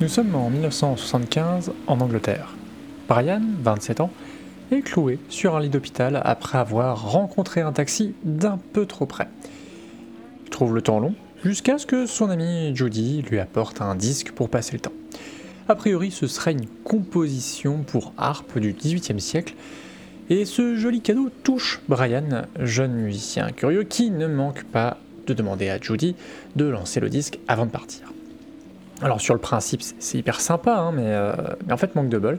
Nous sommes en 1975 en Angleterre. Brian, 27 ans, est cloué sur un lit d'hôpital après avoir rencontré un taxi d'un peu trop près. Il trouve le temps long jusqu'à ce que son ami Judy lui apporte un disque pour passer le temps. A priori, ce serait une composition pour harpe du XVIIIe siècle, et ce joli cadeau touche Brian, jeune musicien curieux qui ne manque pas de demander à Judy de lancer le disque avant de partir. Alors sur le principe, c'est hyper sympa, hein, euh, mais, en fait, manque de bol.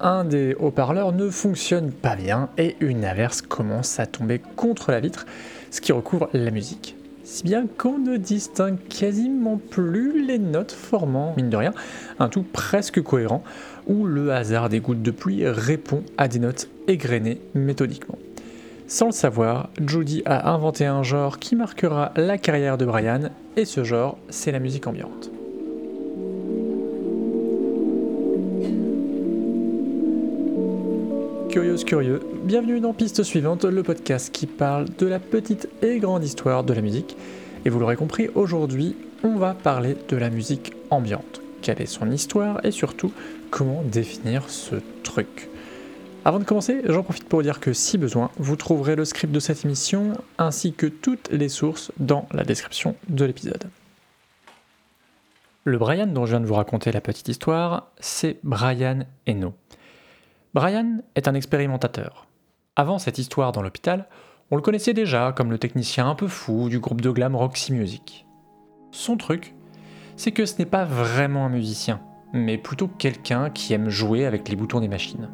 Un des haut-parleurs ne fonctionne pas bien et une averse commence à tomber contre la vitre, ce qui recouvre la musique. Si bien qu'on ne distingue quasiment plus les notes formant, mine de rien, un tout presque cohérent, où le hasard des gouttes de pluie répond à des notes égrenées méthodiquement. Sans le savoir, Judy a inventé un genre qui marquera la carrière de Brian, et ce genre, c'est la musique ambiante. Curieuse curieux, bienvenue dans Piste Suivante, le podcast qui parle de la petite et grande histoire de la musique. Et vous l'aurez compris, aujourd'hui, on va parler de la musique ambiante. Quelle est son histoire et surtout, comment définir ce truc. Avant de commencer, j'en profite pour dire que si besoin, vous trouverez le script de cette émission ainsi que toutes les sources dans la description de l'épisode. Le Brian dont je viens de vous raconter la petite histoire, c'est Brian Eno. Brian est un expérimentateur. Avant cette histoire dans l'hôpital, on le connaissait déjà comme le technicien un peu fou du groupe de glam Roxy Music. Son truc, c'est que ce n'est pas vraiment un musicien, mais plutôt quelqu'un qui aime jouer avec les boutons des machines.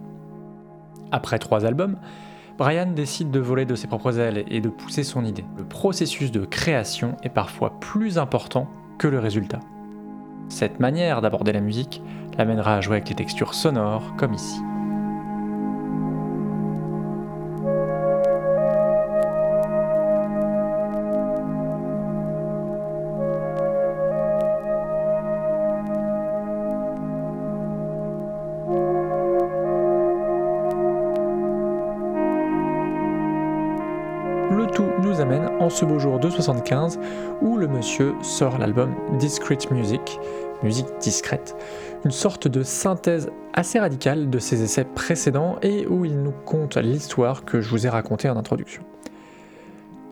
Après trois albums, Brian décide de voler de ses propres ailes et de pousser son idée. Le processus de création est parfois plus important que le résultat. Cette manière d'aborder la musique l'amènera à jouer avec les textures sonores comme ici. Ce beau jour de 75 où le monsieur sort l'album Discreet Music, musique discrète, une sorte de synthèse assez radicale de ses essais précédents et où il nous conte l'histoire que je vous ai racontée en introduction.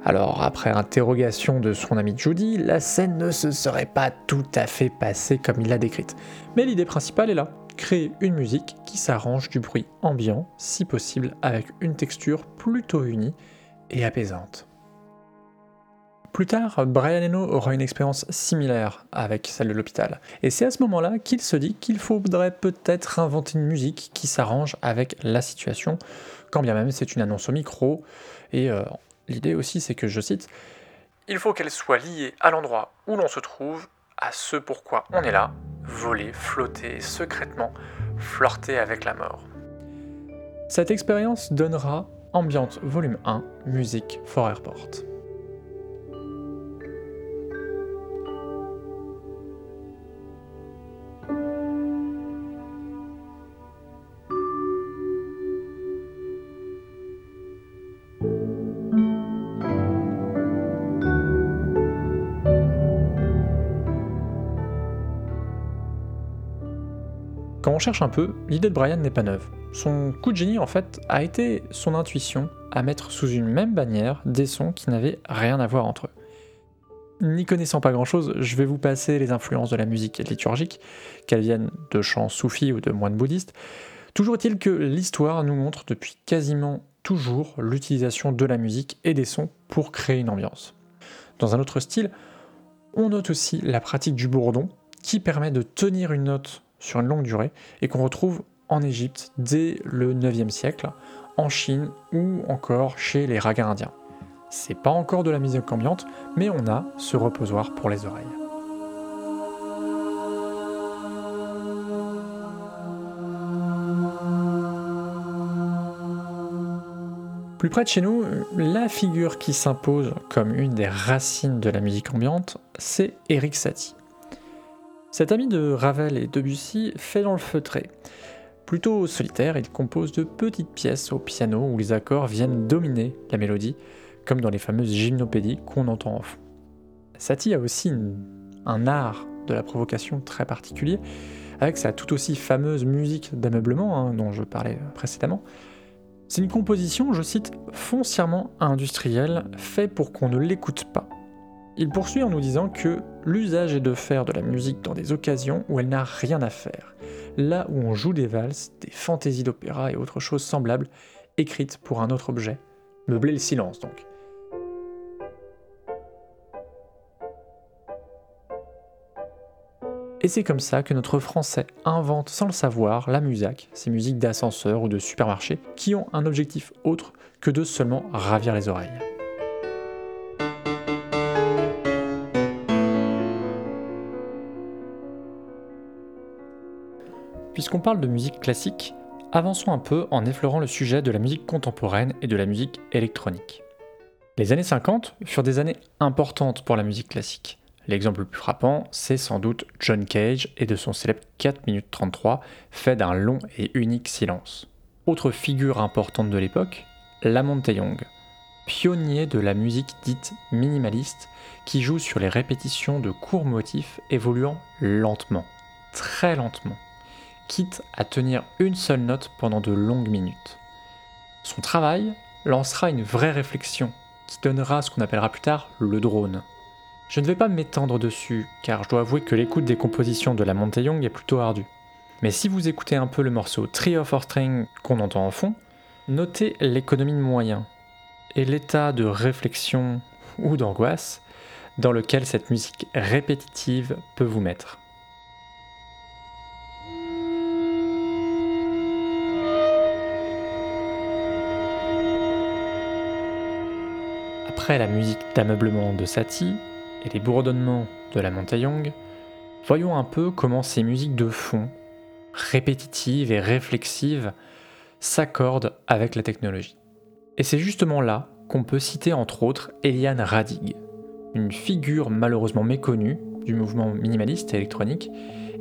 Alors, après interrogation de son ami Judy, la scène ne se serait pas tout à fait passée comme il l'a décrite. Mais l'idée principale est là, créer une musique qui s'arrange du bruit ambiant, si possible avec une texture plutôt unie apaisante. Plus tard, Brian Eno aura une expérience similaire avec celle de l'hôpital. Et c'est à ce moment-là qu'il se dit qu'il faudrait peut-être inventer une musique qui s'arrange avec la situation, quand bien même c'est une annonce au micro. Et euh, l'idée aussi, c'est que, je cite, Il faut qu'elle soit liée à l'endroit où l'on se trouve, à ce pourquoi on est là, voler, flotter secrètement, flirter avec la mort. Cette expérience donnera Ambiante Volume 1, Musique for Airport. Quand on cherche un peu, l'idée de Brian n'est pas neuve. Son coup de génie, en fait, a été son intuition à mettre sous une même bannière des sons qui n'avaient rien à voir entre eux. N'y connaissant pas grand-chose, je vais vous passer les influences de la musique liturgique, qu'elles viennent de chants soufis ou de moines bouddhistes. Toujours est-il que l'histoire nous montre depuis quasiment toujours l'utilisation de la musique et des sons pour créer une ambiance. Dans un autre style, on note aussi la pratique du bourdon, qui permet de tenir une note sur une longue durée et qu'on retrouve en Égypte dès le 9e siècle, en Chine ou encore chez les ragas indiens. C'est pas encore de la musique ambiante, mais on a ce reposoir pour les oreilles. Plus près de chez nous, la figure qui s'impose comme une des racines de la musique ambiante, c'est Eric Satie. Cet ami de Ravel et Debussy fait dans le feutré. Plutôt solitaire, il compose de petites pièces au piano où les accords viennent dominer la mélodie, comme dans les fameuses gymnopédies qu'on entend en fond. Satie a aussi un art de la provocation très particulier, avec sa tout aussi fameuse musique d'ameublement hein, dont je parlais précédemment. C'est une composition, je cite, foncièrement industrielle, fait pour qu'on ne l'écoute pas. Il poursuit en nous disant que l'usage est de faire de la musique dans des occasions où elle n'a rien à faire, là où on joue des valses, des fantaisies d'opéra et autres choses semblables, écrites pour un autre objet. Meubler le silence donc. Et c'est comme ça que notre français invente sans le savoir la musique, ces musiques d'ascenseur ou de supermarché, qui ont un objectif autre que de seulement ravir les oreilles. Puisqu'on parle de musique classique, avançons un peu en effleurant le sujet de la musique contemporaine et de la musique électronique. Les années 50 furent des années importantes pour la musique classique. L'exemple le plus frappant, c'est sans doute John Cage et de son célèbre 4 minutes 33, fait d'un long et unique silence. Autre figure importante de l'époque, Lamont Young, pionnier de la musique dite minimaliste, qui joue sur les répétitions de courts motifs évoluant lentement, très lentement, quitte à tenir une seule note pendant de longues minutes. Son travail lancera une vraie réflexion qui donnera ce qu'on appellera plus tard le drone, je ne vais pas m'étendre dessus, car je dois avouer que l'écoute des compositions de la Young est plutôt ardue. Mais si vous écoutez un peu le morceau Trio for String qu'on entend en fond, notez l'économie de moyens et l'état de réflexion ou d'angoisse dans lequel cette musique répétitive peut vous mettre. Après la musique d'ameublement de Satie, et les bourdonnements de la Young, voyons un peu comment ces musiques de fond, répétitives et réflexives, s'accordent avec la technologie. Et c'est justement là qu'on peut citer entre autres Eliane Radig, une figure malheureusement méconnue du mouvement minimaliste électronique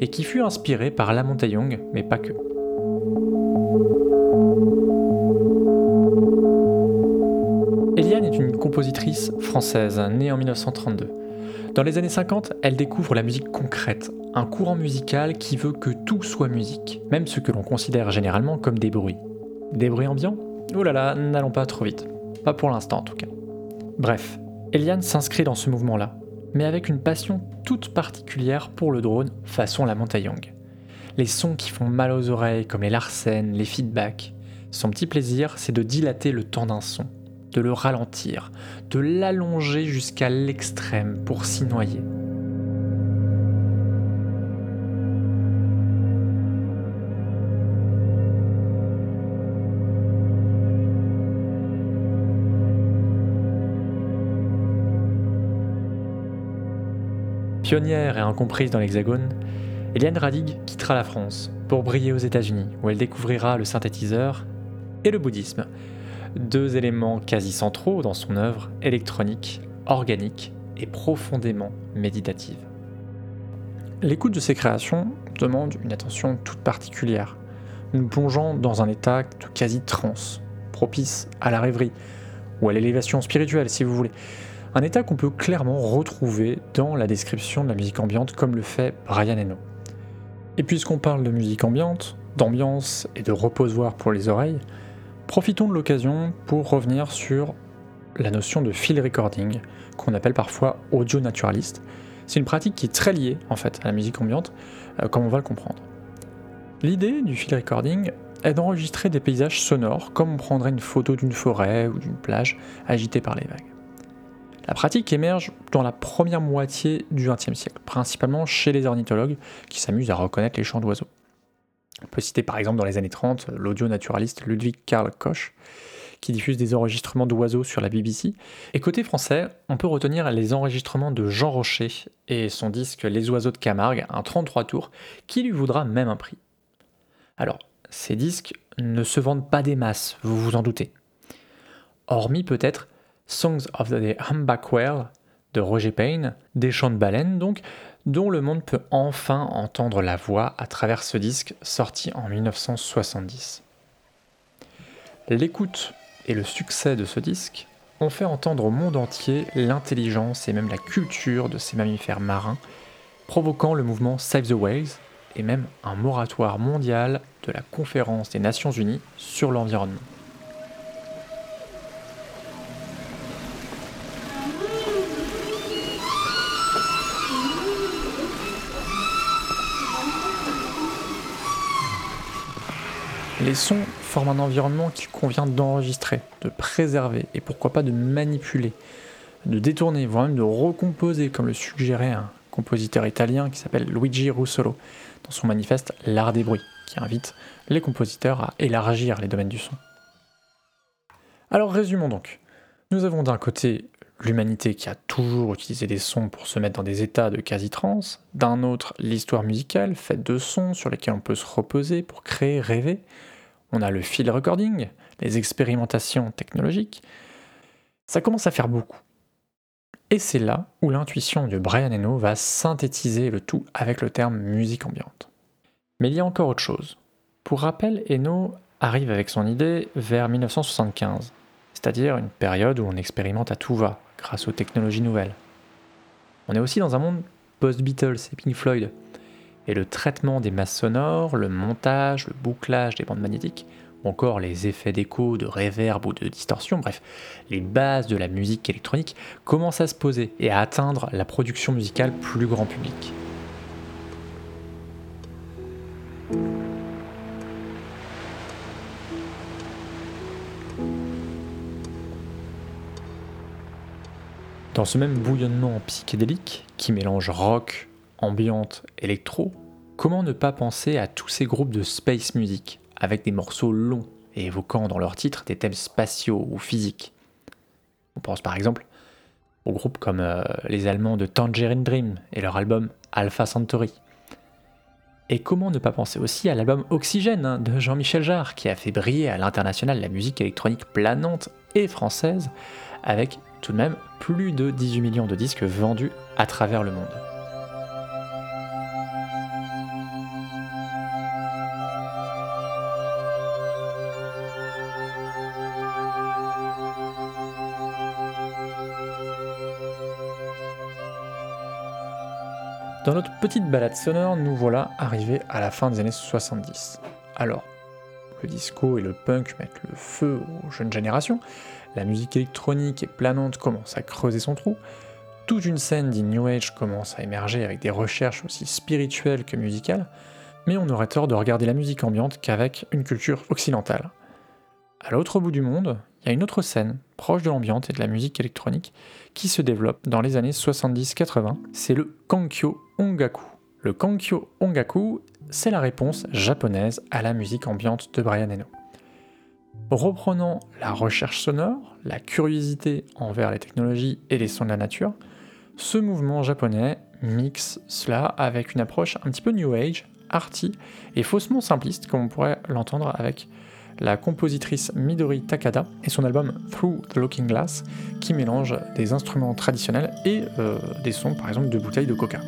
et qui fut inspirée par la Young, mais pas que. Compositrice française née en 1932. Dans les années 50, elle découvre la musique concrète, un courant musical qui veut que tout soit musique, même ce que l'on considère généralement comme des bruits. Des bruits ambiants? Oh là là, n'allons pas trop vite. Pas pour l'instant en tout cas. Bref, Eliane s'inscrit dans ce mouvement-là, mais avec une passion toute particulière pour le drone façon la. Les sons qui font mal aux oreilles, comme les larcènes, les feedbacks. Son petit plaisir, c'est de dilater le temps d'un son de le ralentir, de l'allonger jusqu'à l'extrême pour s'y noyer. Pionnière et incomprise dans l'Hexagone, Eliane Radig quittera la France pour briller aux États-Unis, où elle découvrira le synthétiseur et le bouddhisme, deux éléments quasi centraux dans son œuvre électronique, organique et profondément méditative. L'écoute de ces créations demande une attention toute particulière, nous plongeant dans un état de quasi transe, propice à la rêverie, ou à l'élévation spirituelle si vous voulez. Un état qu'on peut clairement retrouver dans la description de la musique ambiante comme le fait Brian Eno. Et puisqu'on parle de musique ambiante, d'ambiance et de reposoir pour les oreilles, Profitons de l'occasion pour revenir sur la notion de field recording, qu'on appelle parfois audio naturaliste. C'est une pratique qui est très liée en fait à la musique ambiante, euh, comme on va le comprendre. L'idée du field recording est d'enregistrer des paysages sonores comme on prendrait une photo d'une forêt ou d'une plage agitée par les vagues. La pratique émerge dans la première moitié du XXe siècle, principalement chez les ornithologues qui s'amusent à reconnaître les chants d'oiseaux. On peut citer par exemple dans les années 30 l'audio naturaliste Ludwig Karl Koch, qui diffuse des enregistrements d'oiseaux sur la BBC. Et côté français, on peut retenir les enregistrements de Jean Rocher et son disque Les oiseaux de Camargue, un 33 tours, qui lui vaudra même un prix. Alors, ces disques ne se vendent pas des masses, vous vous en doutez. Hormis peut-être Songs of the Humpback Whale de Roger Payne, des chants de baleines donc, dont le monde peut enfin entendre la voix à travers ce disque sorti en 1970. L'écoute et le succès de ce disque ont fait entendre au monde entier l'intelligence et même la culture de ces mammifères marins, provoquant le mouvement Save the Whales et même un moratoire mondial de la Conférence des Nations Unies sur l'environnement. Les sons forment un environnement qu'il convient d'enregistrer, de préserver et pourquoi pas de manipuler, de détourner, voire même de recomposer, comme le suggérait un compositeur italien qui s'appelle Luigi Russolo dans son manifeste L'art des bruits, qui invite les compositeurs à élargir les domaines du son. Alors résumons donc. Nous avons d'un côté l'humanité qui a toujours utilisé des sons pour se mettre dans des états de quasi-trance, d'un autre l'histoire musicale faite de sons sur lesquels on peut se reposer pour créer, rêver, on a le field recording, les expérimentations technologiques. Ça commence à faire beaucoup. Et c'est là où l'intuition de Brian Eno va synthétiser le tout avec le terme musique ambiante. Mais il y a encore autre chose. Pour rappel, Eno arrive avec son idée vers 1975, c'est-à-dire une période où on expérimente à tout va, grâce aux technologies nouvelles. On est aussi dans un monde post-Beatles et Pink Floyd, et le traitement des masses sonores, le montage, le bouclage des bandes magnétiques, ou encore les effets d'écho, de réverb ou de distorsion, bref, les bases de la musique électronique commencent à se poser et à atteindre la production musicale plus grand public. Dans ce même bouillonnement psychédélique qui mélange rock, ambiante, électro, comment ne pas penser à tous ces groupes de space music, avec des morceaux longs et évoquant dans leurs titres des thèmes spatiaux ou physiques? On pense par exemple aux groupes comme euh, les Allemands de Tangerine Dream et leur album Alpha Centauri. Et comment ne pas penser aussi à l'album Oxygène hein, de Jean-Michel Jarre, qui a fait briller à l'international la musique électronique planante et française, avec tout de même plus de 18 millions de disques vendus à travers le monde. Dans notre petite balade sonore, nous voilà arrivés à la fin des années 70. Alors, le disco et le punk mettent le feu aux jeunes générations, la musique électronique et planante commence à creuser son trou, toute une scène dit New Age commence à émerger avec des recherches aussi spirituelles que musicales, mais on aurait tort de regarder la musique ambiante qu'avec une culture occidentale. À l'autre bout du monde, il y a une autre scène, proche de l'ambiance et de la musique électronique, qui se développe dans les années 70-80, c'est le Kankyo Ongaku. Le Kankyo Ongaku, c'est la réponse japonaise à la musique ambiante de Brian Eno. Reprenant la recherche sonore, la curiosité envers les technologies et les sons de la nature, ce mouvement japonais mixe cela avec une approche un petit peu new age, arty et faussement simpliste, comme on pourrait l'entendre avec la compositrice Midori Takada et son album Through the Looking Glass qui mélange des instruments traditionnels et euh, des sons par exemple de bouteilles de coca.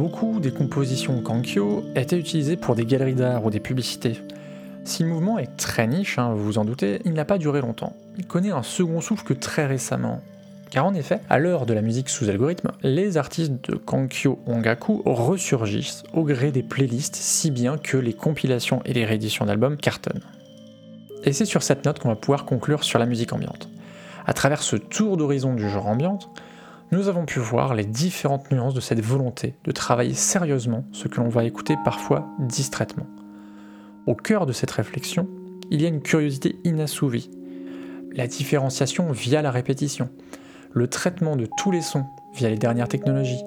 Beaucoup des compositions Kankyo étaient utilisées pour des galeries d'art ou des publicités. Si le mouvement est très niche, hein, vous vous en doutez, il n'a pas duré longtemps. Il connaît un second souffle que très récemment. Car en effet, à l'heure de la musique sous algorithme, les artistes de Kankyo Ongaku ressurgissent au gré des playlists si bien que les compilations et les rééditions d'albums cartonnent. Et c'est sur cette note qu'on va pouvoir conclure sur la musique ambiante. À travers ce tour d'horizon du genre ambiante, nous avons pu voir les différentes nuances de cette volonté de travailler sérieusement ce que l'on va écouter parfois distraitement. Au cœur de cette réflexion, il y a une curiosité inassouvie, la différenciation via la répétition, le traitement de tous les sons via les dernières technologies,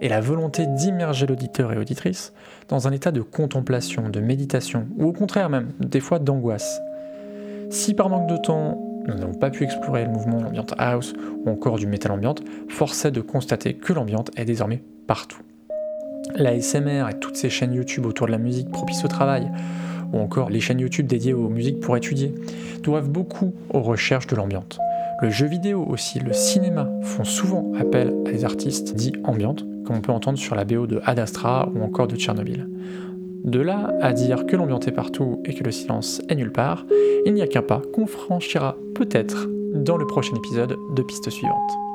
et la volonté d'immerger l'auditeur et auditrice dans un état de contemplation, de méditation, ou au contraire même, des fois d'angoisse. Si par manque de temps, nous n'avons pas pu explorer le mouvement de house ou encore du metal ambiante, force est de constater que l'ambiance est désormais partout. La SMR et toutes ces chaînes YouTube autour de la musique propices au travail, ou encore les chaînes YouTube dédiées aux musiques pour étudier, doivent beaucoup aux recherches de l'ambiance. Le jeu vidéo aussi, le cinéma font souvent appel à des artistes dits ambiantes, comme on peut entendre sur la BO de Ad Astra ou encore de Tchernobyl. De là à dire que l'ambiance est partout et que le silence est nulle part, il n'y a qu'un pas qu'on franchira peut-être dans le prochain épisode de Piste suivante.